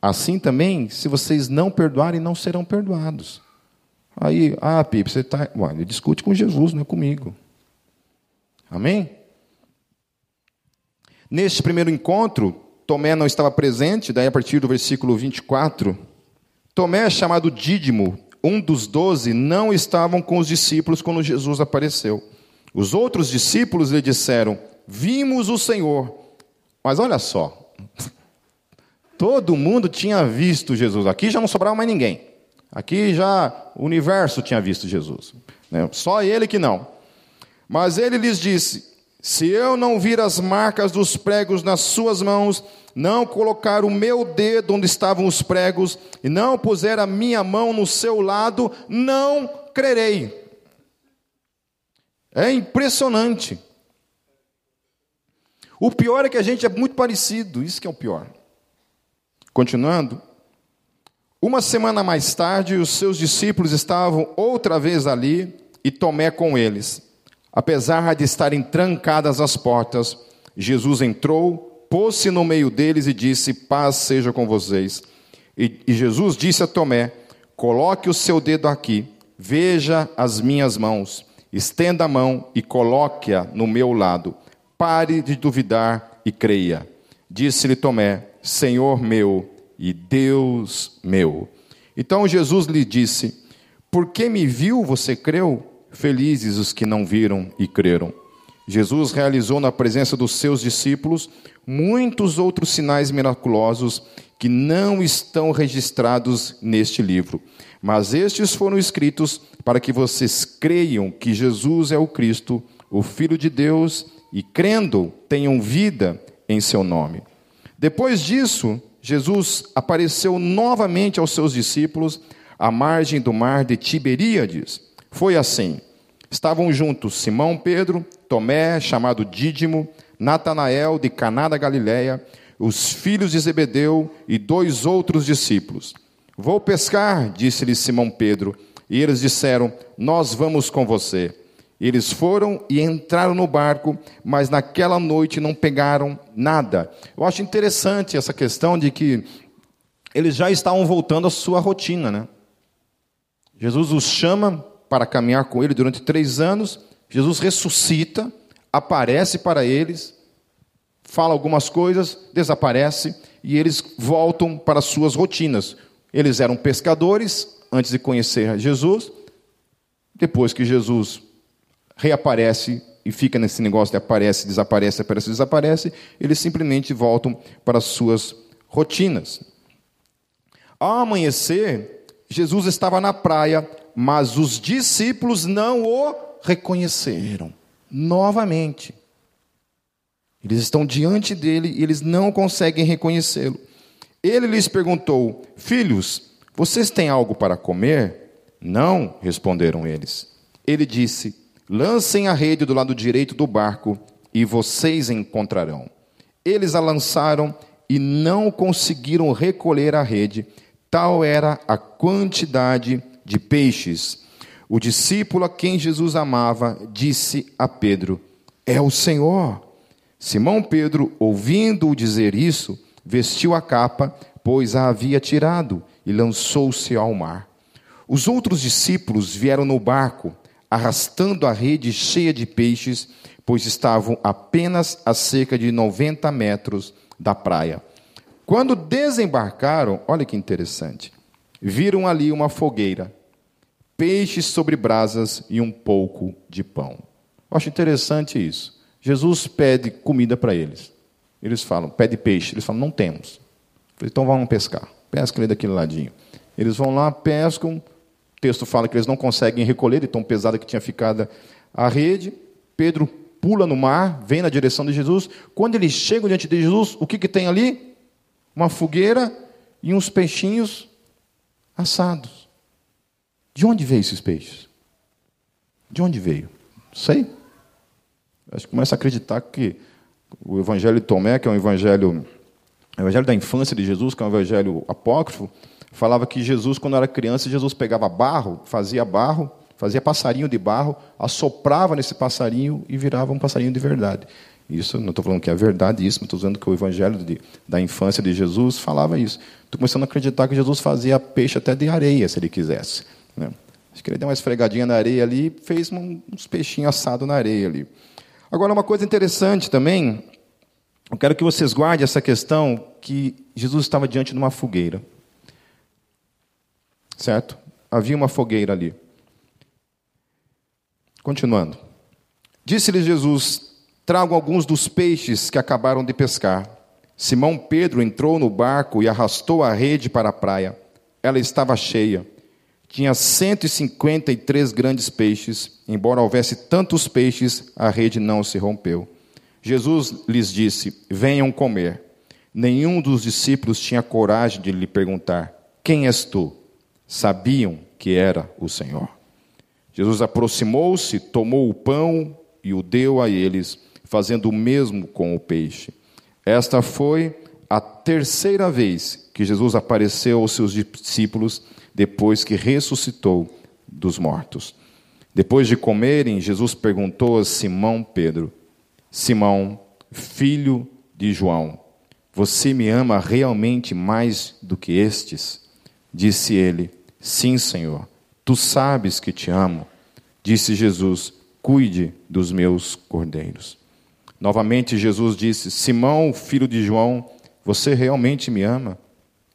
Assim também, se vocês não perdoarem, não serão perdoados. Aí, ah, Pipe, você está. Ele discute com Jesus, não é comigo. Amém? Neste primeiro encontro, Tomé não estava presente, daí a partir do versículo 24. Tomé, chamado Dídimo, um dos doze, não estavam com os discípulos quando Jesus apareceu. Os outros discípulos lhe disseram: Vimos o Senhor. Mas olha só, todo mundo tinha visto Jesus. Aqui já não sobrava mais ninguém. Aqui já o universo tinha visto Jesus. Né? Só ele que não. Mas ele lhes disse: Se eu não vir as marcas dos pregos nas suas mãos, não colocar o meu dedo onde estavam os pregos, e não puser a minha mão no seu lado, não crerei. É impressionante. O pior é que a gente é muito parecido, isso que é o pior. Continuando, uma semana mais tarde, os seus discípulos estavam outra vez ali e Tomé com eles. Apesar de estarem trancadas as portas, Jesus entrou, pôs-se no meio deles e disse: Paz seja com vocês. E, e Jesus disse a Tomé: Coloque o seu dedo aqui, veja as minhas mãos, estenda a mão e coloque-a no meu lado Pare de duvidar e creia. Disse-lhe Tomé: Senhor meu e Deus meu. Então Jesus lhe disse: Porque me viu, você creu? Felizes os que não viram e creram. Jesus realizou na presença dos seus discípulos muitos outros sinais miraculosos que não estão registrados neste livro, mas estes foram escritos para que vocês creiam que Jesus é o Cristo, o Filho de Deus e crendo tenham vida em seu nome. Depois disso, Jesus apareceu novamente aos seus discípulos à margem do mar de Tiberíades. Foi assim: estavam juntos Simão Pedro, Tomé, chamado Dídimo, Natanael de Caná da Galileia, os filhos de Zebedeu e dois outros discípulos. Vou pescar, disse-lhe Simão Pedro, e eles disseram: Nós vamos com você. Eles foram e entraram no barco, mas naquela noite não pegaram nada. Eu acho interessante essa questão de que eles já estavam voltando à sua rotina, né? Jesus os chama para caminhar com ele durante três anos. Jesus ressuscita, aparece para eles, fala algumas coisas, desaparece e eles voltam para suas rotinas. Eles eram pescadores antes de conhecer Jesus. Depois que Jesus reaparece e fica nesse negócio de aparece, desaparece, aparece, desaparece, eles simplesmente voltam para suas rotinas. Ao amanhecer, Jesus estava na praia, mas os discípulos não o reconheceram. Novamente. Eles estão diante dele e eles não conseguem reconhecê-lo. Ele lhes perguntou: Filhos, vocês têm algo para comer? Não, responderam eles. Ele disse: Lancem a rede do lado direito do barco e vocês encontrarão. Eles a lançaram e não conseguiram recolher a rede, tal era a quantidade de peixes. O discípulo a quem Jesus amava disse a Pedro: É o Senhor. Simão Pedro, ouvindo-o dizer isso, vestiu a capa, pois a havia tirado, e lançou-se ao mar. Os outros discípulos vieram no barco, arrastando a rede cheia de peixes, pois estavam apenas a cerca de 90 metros da praia. Quando desembarcaram, olha que interessante, viram ali uma fogueira, peixes sobre brasas e um pouco de pão. Eu acho interessante isso. Jesus pede comida para eles. Eles falam, pede peixe. Eles falam, não temos. Então vamos pescar. Pesca ali daquele ladinho. Eles vão lá, pescam. O texto fala que eles não conseguem recolher, de tão pesada que tinha ficado a rede. Pedro pula no mar, vem na direção de Jesus. Quando eles chegam diante de Jesus, o que, que tem ali? Uma fogueira e uns peixinhos assados. De onde veio esses peixes? De onde veio? Sei. Acho que começa a acreditar que o Evangelho de Tomé, que é um evangelho, o evangelho da infância de Jesus, que é um evangelho apócrifo, falava que Jesus, quando era criança, Jesus pegava barro, fazia barro, fazia passarinho de barro, assoprava nesse passarinho e virava um passarinho de verdade. Isso, não estou falando que é verdade isso, mas estou dizendo que o evangelho de, da infância de Jesus falava isso. Estou começando a acreditar que Jesus fazia peixe até de areia, se ele quisesse. Né? Acho que ele deu uma esfregadinha na areia ali e fez uns peixinhos assados na areia ali. Agora, uma coisa interessante também, eu quero que vocês guardem essa questão que Jesus estava diante de uma fogueira. Certo? Havia uma fogueira ali. Continuando. Disse-lhe Jesus: Trago alguns dos peixes que acabaram de pescar. Simão Pedro entrou no barco e arrastou a rede para a praia. Ela estava cheia tinha 153 grandes peixes, embora houvesse tantos peixes, a rede não se rompeu. Jesus lhes disse: Venham comer. Nenhum dos discípulos tinha coragem de lhe perguntar: Quem és tu? Sabiam que era o Senhor. Jesus aproximou-se, tomou o pão e o deu a eles, fazendo o mesmo com o peixe. Esta foi a terceira vez que Jesus apareceu aos seus discípulos depois que ressuscitou dos mortos. Depois de comerem, Jesus perguntou a Simão Pedro: Simão, filho de João, você me ama realmente mais do que estes? Disse ele: Sim, Senhor, tu sabes que te amo. Disse Jesus: Cuide dos meus cordeiros. Novamente Jesus disse: Simão, filho de João, você realmente me ama?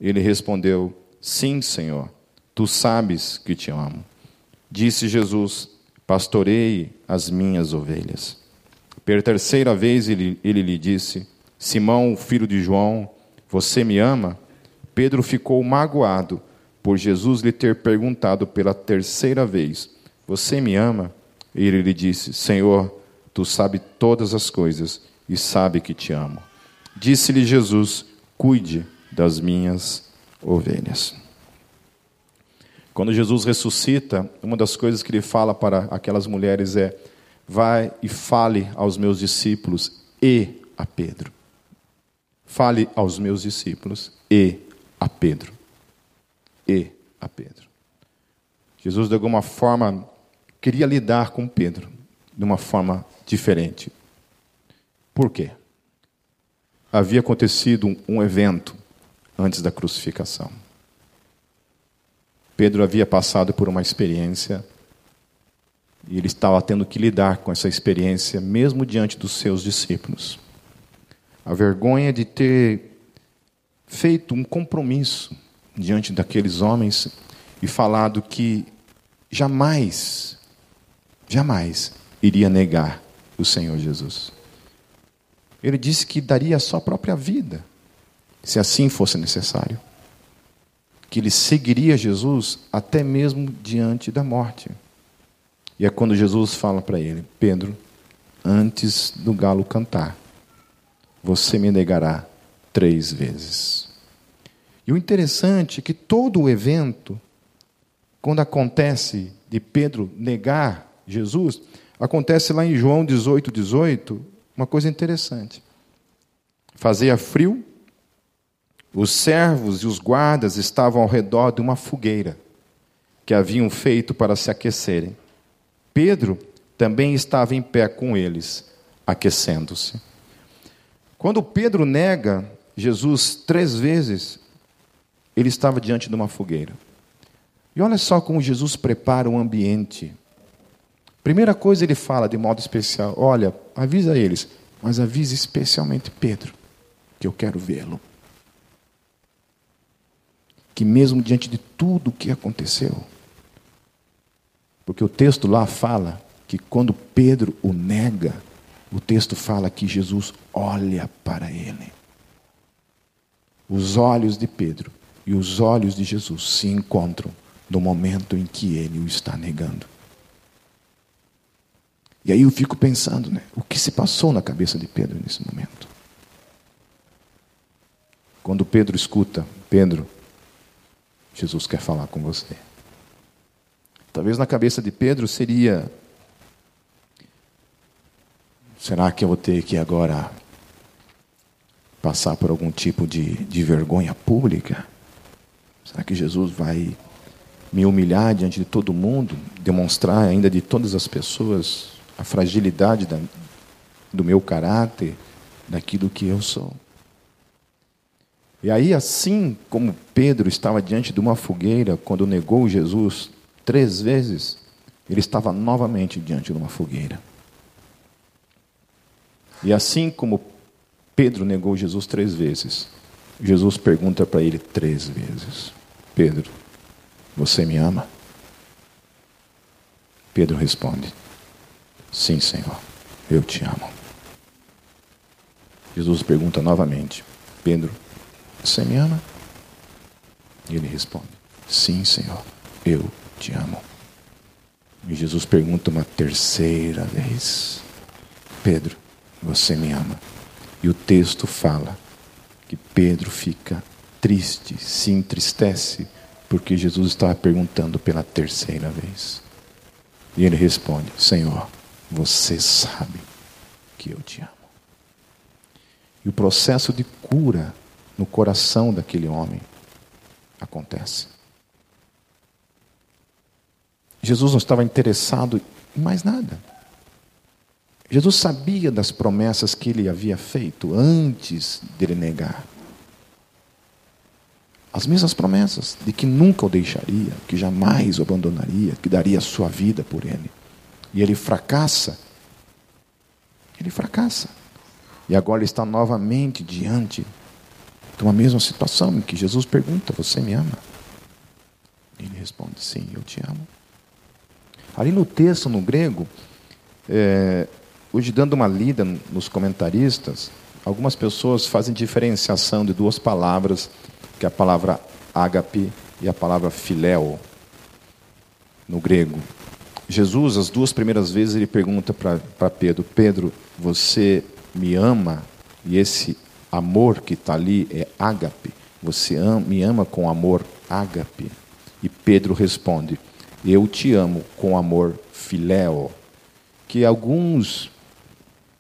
Ele respondeu: Sim, Senhor Tu sabes que te amo. Disse Jesus: Pastorei as minhas ovelhas. Pela terceira vez ele, ele lhe disse: Simão, filho de João, você me ama? Pedro ficou magoado por Jesus lhe ter perguntado pela terceira vez: Você me ama? E ele lhe disse: Senhor, tu sabes todas as coisas e sabe que te amo. Disse-lhe Jesus: Cuide das minhas ovelhas. Quando Jesus ressuscita, uma das coisas que ele fala para aquelas mulheres é: Vai e fale aos meus discípulos e a Pedro. Fale aos meus discípulos e a Pedro. E a Pedro. Jesus, de alguma forma, queria lidar com Pedro de uma forma diferente. Por quê? Havia acontecido um, evento antes da crucificação. Pedro havia passado por uma experiência e ele estava tendo que lidar com essa experiência, mesmo diante dos seus discípulos. A vergonha de ter feito um compromisso diante daqueles homens e falado que jamais, jamais iria negar o Senhor Jesus. Ele disse que daria a sua própria vida, se assim fosse necessário. Que ele seguiria Jesus até mesmo diante da morte. E é quando Jesus fala para ele: Pedro, antes do galo cantar, você me negará três vezes. E o interessante é que todo o evento, quando acontece de Pedro negar Jesus, acontece lá em João 18, 18, uma coisa interessante. Fazia frio, os servos e os guardas estavam ao redor de uma fogueira que haviam feito para se aquecerem. Pedro também estava em pé com eles, aquecendo-se. Quando Pedro nega Jesus três vezes, ele estava diante de uma fogueira. E olha só como Jesus prepara o ambiente. Primeira coisa ele fala de modo especial: olha, avisa eles, mas avisa especialmente Pedro, que eu quero vê-lo. Que mesmo diante de tudo o que aconteceu, porque o texto lá fala que quando Pedro o nega, o texto fala que Jesus olha para ele. Os olhos de Pedro e os olhos de Jesus se encontram no momento em que ele o está negando. E aí eu fico pensando, né, o que se passou na cabeça de Pedro nesse momento? Quando Pedro escuta, Pedro, Jesus quer falar com você. Talvez na cabeça de Pedro seria: será que eu vou ter que agora passar por algum tipo de, de vergonha pública? Será que Jesus vai me humilhar diante de todo mundo, demonstrar ainda de todas as pessoas a fragilidade da, do meu caráter, daquilo que eu sou? E aí, assim como Pedro estava diante de uma fogueira quando negou Jesus três vezes, ele estava novamente diante de uma fogueira. E assim como Pedro negou Jesus três vezes, Jesus pergunta para ele três vezes: Pedro, você me ama? Pedro responde: Sim, Senhor, eu te amo. Jesus pergunta novamente: Pedro, você me ama? E ele responde: Sim, Senhor, eu te amo. E Jesus pergunta uma terceira vez: Pedro, você me ama? E o texto fala que Pedro fica triste, se entristece, porque Jesus estava perguntando pela terceira vez. E ele responde: Senhor, você sabe que eu te amo. E o processo de cura no coração daquele homem acontece. Jesus não estava interessado em mais nada. Jesus sabia das promessas que ele havia feito antes dele negar. As mesmas promessas de que nunca o deixaria, que jamais o abandonaria, que daria a sua vida por ele. E ele fracassa. Ele fracassa. E agora está novamente diante uma mesma situação em que Jesus pergunta: Você me ama? Ele responde: Sim, eu te amo. Ali no texto, no grego, é, hoje dando uma lida nos comentaristas, algumas pessoas fazem diferenciação de duas palavras, que é a palavra ágape e a palavra filéu, no grego. Jesus, as duas primeiras vezes, ele pergunta para Pedro: Pedro, você me ama? E esse amor que está ali é ágape. Você me ama com amor ágape? E Pedro responde: eu te amo com amor filéu, que alguns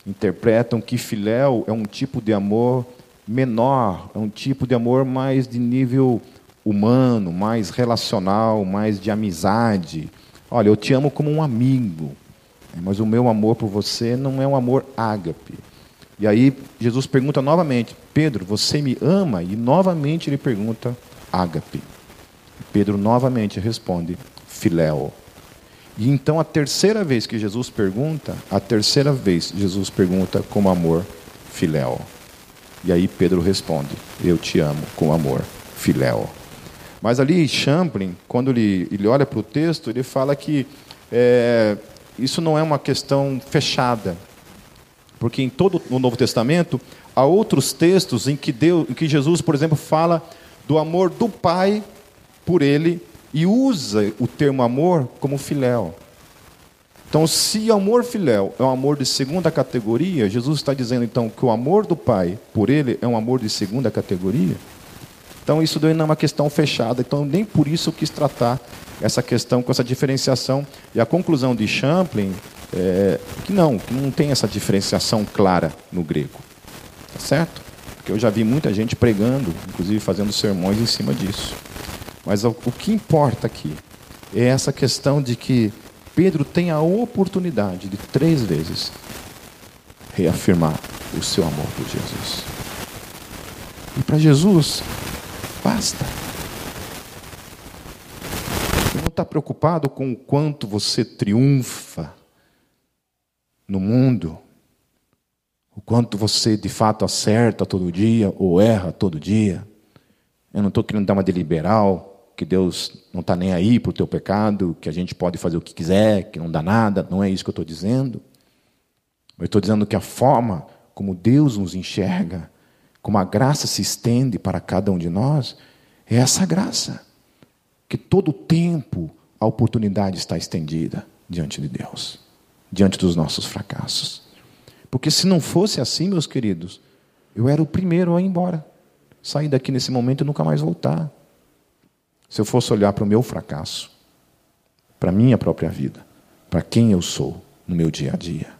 interpretam que filéu é um tipo de amor menor, é um tipo de amor mais de nível humano, mais relacional, mais de amizade. Olha, eu te amo como um amigo, mas o meu amor por você não é um amor ágape. E aí Jesus pergunta novamente: Pedro, você me ama? E novamente ele pergunta: ágape. Pedro novamente responde: filéu. E então a terceira vez que Jesus pergunta, a terceira vez Jesus pergunta com amor, filéu. E aí Pedro responde: Eu te amo com amor, filéu. Mas ali Champlin, quando ele, ele olha para o texto, ele fala que é, isso não é uma questão fechada, porque em todo o Novo Testamento há outros textos em que, Deus, em que Jesus, por exemplo, fala do amor do Pai por ele e usa o termo amor como filéu. Então, se amor filéu é um amor de segunda categoria, Jesus está dizendo então que o amor do Pai por ele é um amor de segunda categoria. Então, isso daí não é uma questão fechada. Então, nem por isso eu quis tratar essa questão com essa diferenciação. E a conclusão de Champlin é que não, que não tem essa diferenciação clara no grego. Tá certo? Porque eu já vi muita gente pregando, inclusive fazendo sermões em cima disso. Mas o que importa aqui é essa questão de que Pedro tem a oportunidade de três vezes reafirmar o seu amor por Jesus. E para Jesus, basta. Ele não está preocupado com o quanto você triunfa no mundo, o quanto você de fato acerta todo dia ou erra todo dia. Eu não estou querendo dar uma de liberal, que Deus não está nem aí para o teu pecado, que a gente pode fazer o que quiser, que não dá nada. Não é isso que eu estou dizendo. Eu estou dizendo que a forma como Deus nos enxerga, como a graça se estende para cada um de nós, é essa graça. Que todo tempo a oportunidade está estendida diante de Deus, diante dos nossos fracassos. Porque se não fosse assim, meus queridos, eu era o primeiro a ir embora, sair daqui nesse momento e nunca mais voltar. Se eu fosse olhar para o meu fracasso, para a minha própria vida, para quem eu sou no meu dia a dia.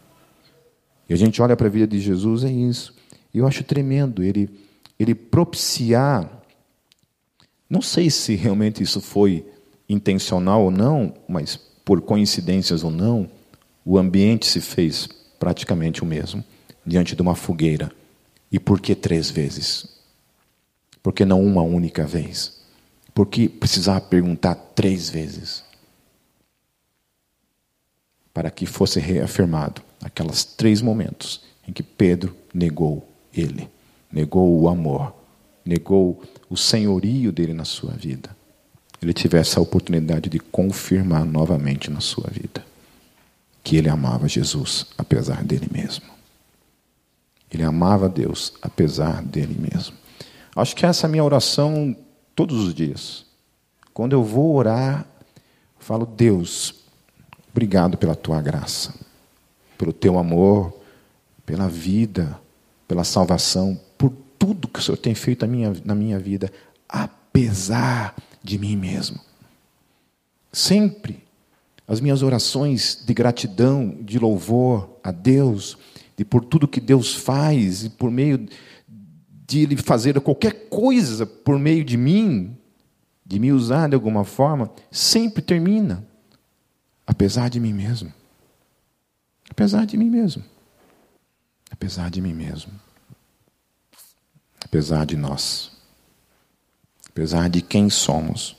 E a gente olha para a vida de Jesus, é isso. E eu acho tremendo ele, ele propiciar. Não sei se realmente isso foi intencional ou não, mas por coincidências ou não, o ambiente se fez praticamente o mesmo, diante de uma fogueira. E por que três vezes? Por que não uma única vez? Porque precisava perguntar três vezes para que fosse reafirmado aqueles três momentos em que Pedro negou ele, negou o amor, negou o senhorio dele na sua vida. Ele tivesse a oportunidade de confirmar novamente na sua vida que ele amava Jesus apesar dele mesmo. Ele amava Deus apesar dele mesmo. Acho que essa é a minha oração todos os dias. Quando eu vou orar, eu falo: Deus, obrigado pela tua graça, pelo teu amor, pela vida, pela salvação, por tudo que o Senhor tem feito na minha, na minha vida, apesar de mim mesmo. Sempre as minhas orações de gratidão, de louvor a Deus, de por tudo que Deus faz e por meio de Ele fazer qualquer coisa por meio de mim, de me usar de alguma forma, sempre termina. Apesar de mim mesmo. Apesar de mim mesmo. Apesar de mim mesmo. Apesar de nós. Apesar de quem somos.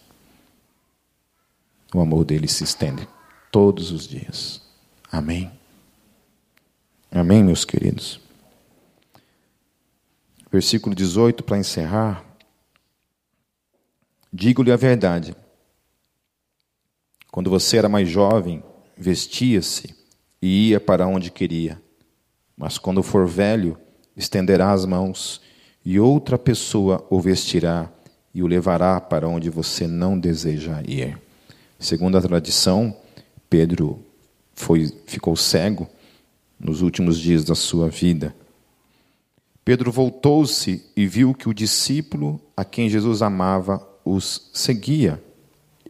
O amor dele se estende todos os dias. Amém. Amém, meus queridos versículo 18, para encerrar. Digo-lhe a verdade. Quando você era mais jovem, vestia-se e ia para onde queria. Mas quando for velho, estenderá as mãos e outra pessoa o vestirá e o levará para onde você não deseja ir. Segundo a tradição, Pedro foi, ficou cego nos últimos dias da sua vida. Pedro voltou-se e viu que o discípulo a quem Jesus amava os seguia.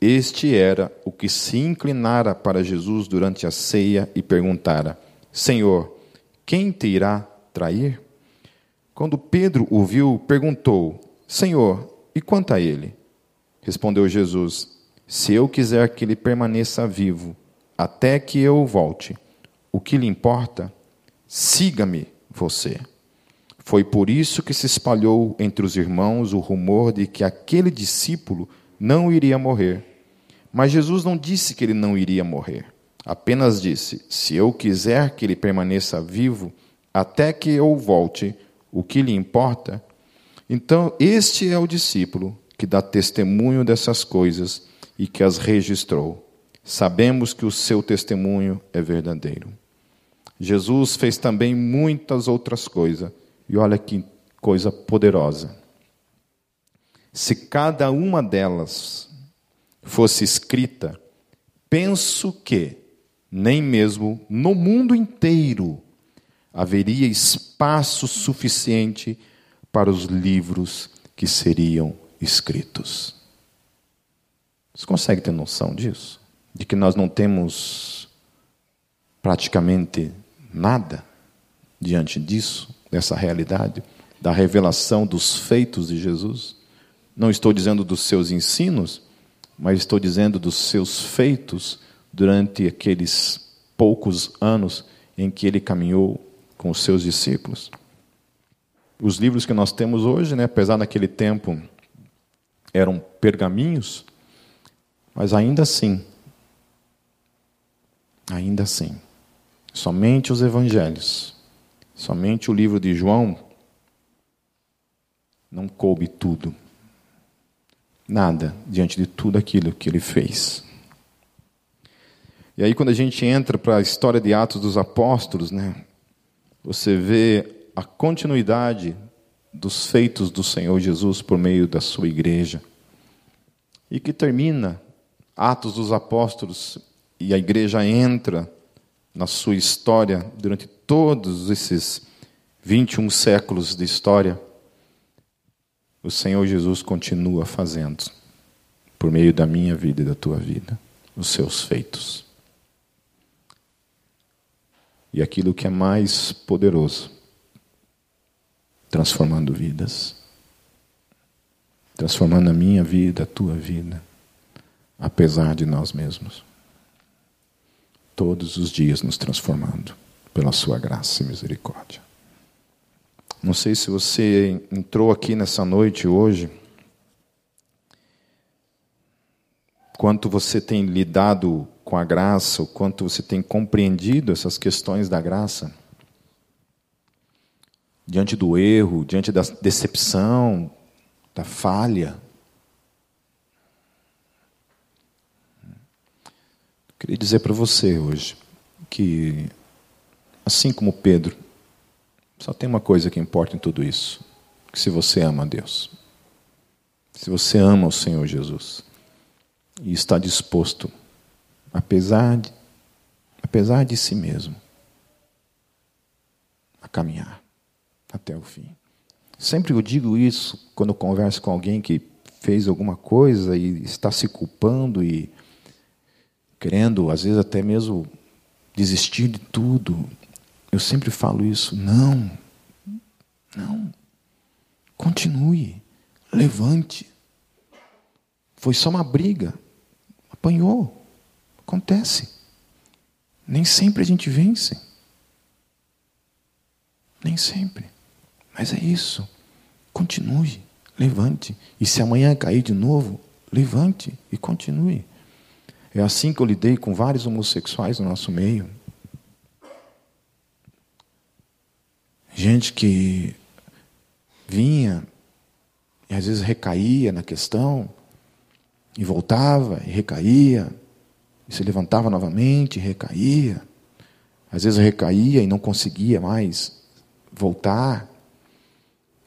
Este era o que se inclinara para Jesus durante a ceia e perguntara: Senhor, quem te irá trair? Quando Pedro o viu, perguntou: Senhor, e quanto a ele? Respondeu Jesus: Se eu quiser que ele permaneça vivo até que eu volte, o que lhe importa? Siga-me você. Foi por isso que se espalhou entre os irmãos o rumor de que aquele discípulo não iria morrer. Mas Jesus não disse que ele não iria morrer. Apenas disse: Se eu quiser que ele permaneça vivo até que eu volte, o que lhe importa? Então, este é o discípulo que dá testemunho dessas coisas e que as registrou. Sabemos que o seu testemunho é verdadeiro. Jesus fez também muitas outras coisas, e olha que coisa poderosa. Se cada uma delas fosse escrita, penso que nem mesmo no mundo inteiro haveria espaço suficiente para os livros que seriam escritos. Você consegue ter noção disso? De que nós não temos praticamente nada diante disso, dessa realidade, da revelação dos feitos de Jesus? Não estou dizendo dos seus ensinos, mas estou dizendo dos seus feitos durante aqueles poucos anos em que ele caminhou com os seus discípulos. Os livros que nós temos hoje, né, apesar naquele tempo eram pergaminhos, mas ainda assim, ainda assim, somente os evangelhos, somente o livro de João não coube tudo. Nada diante de tudo aquilo que ele fez. E aí, quando a gente entra para a história de Atos dos Apóstolos, né, você vê a continuidade dos feitos do Senhor Jesus por meio da sua igreja. E que termina Atos dos Apóstolos e a igreja entra na sua história durante todos esses 21 séculos de história. O Senhor Jesus continua fazendo, por meio da minha vida e da tua vida, os seus feitos. E aquilo que é mais poderoso, transformando vidas. Transformando a minha vida, a tua vida, apesar de nós mesmos. Todos os dias nos transformando pela sua graça e misericórdia. Não sei se você entrou aqui nessa noite hoje, quanto você tem lidado com a graça, o quanto você tem compreendido essas questões da graça diante do erro, diante da decepção, da falha. Queria dizer para você hoje que, assim como Pedro, só tem uma coisa que importa em tudo isso: que se você ama a Deus, se você ama o Senhor Jesus e está disposto, apesar de, apesar de si mesmo, a caminhar até o fim. Sempre eu digo isso quando converso com alguém que fez alguma coisa e está se culpando e querendo, às vezes, até mesmo desistir de tudo. Eu sempre falo isso. Não, não. Continue, levante. Foi só uma briga. Apanhou. Acontece. Nem sempre a gente vence. Nem sempre. Mas é isso. Continue, levante. E se amanhã cair de novo, levante e continue. É assim que eu lidei com vários homossexuais no nosso meio. Gente que vinha e às vezes recaía na questão, e voltava e recaía, e se levantava novamente e recaía. Às vezes recaía e não conseguia mais voltar.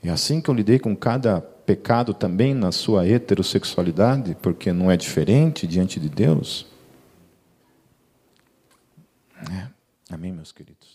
É assim que eu lidei com cada pecado também na sua heterossexualidade, porque não é diferente diante de Deus. É. Amém, meus queridos?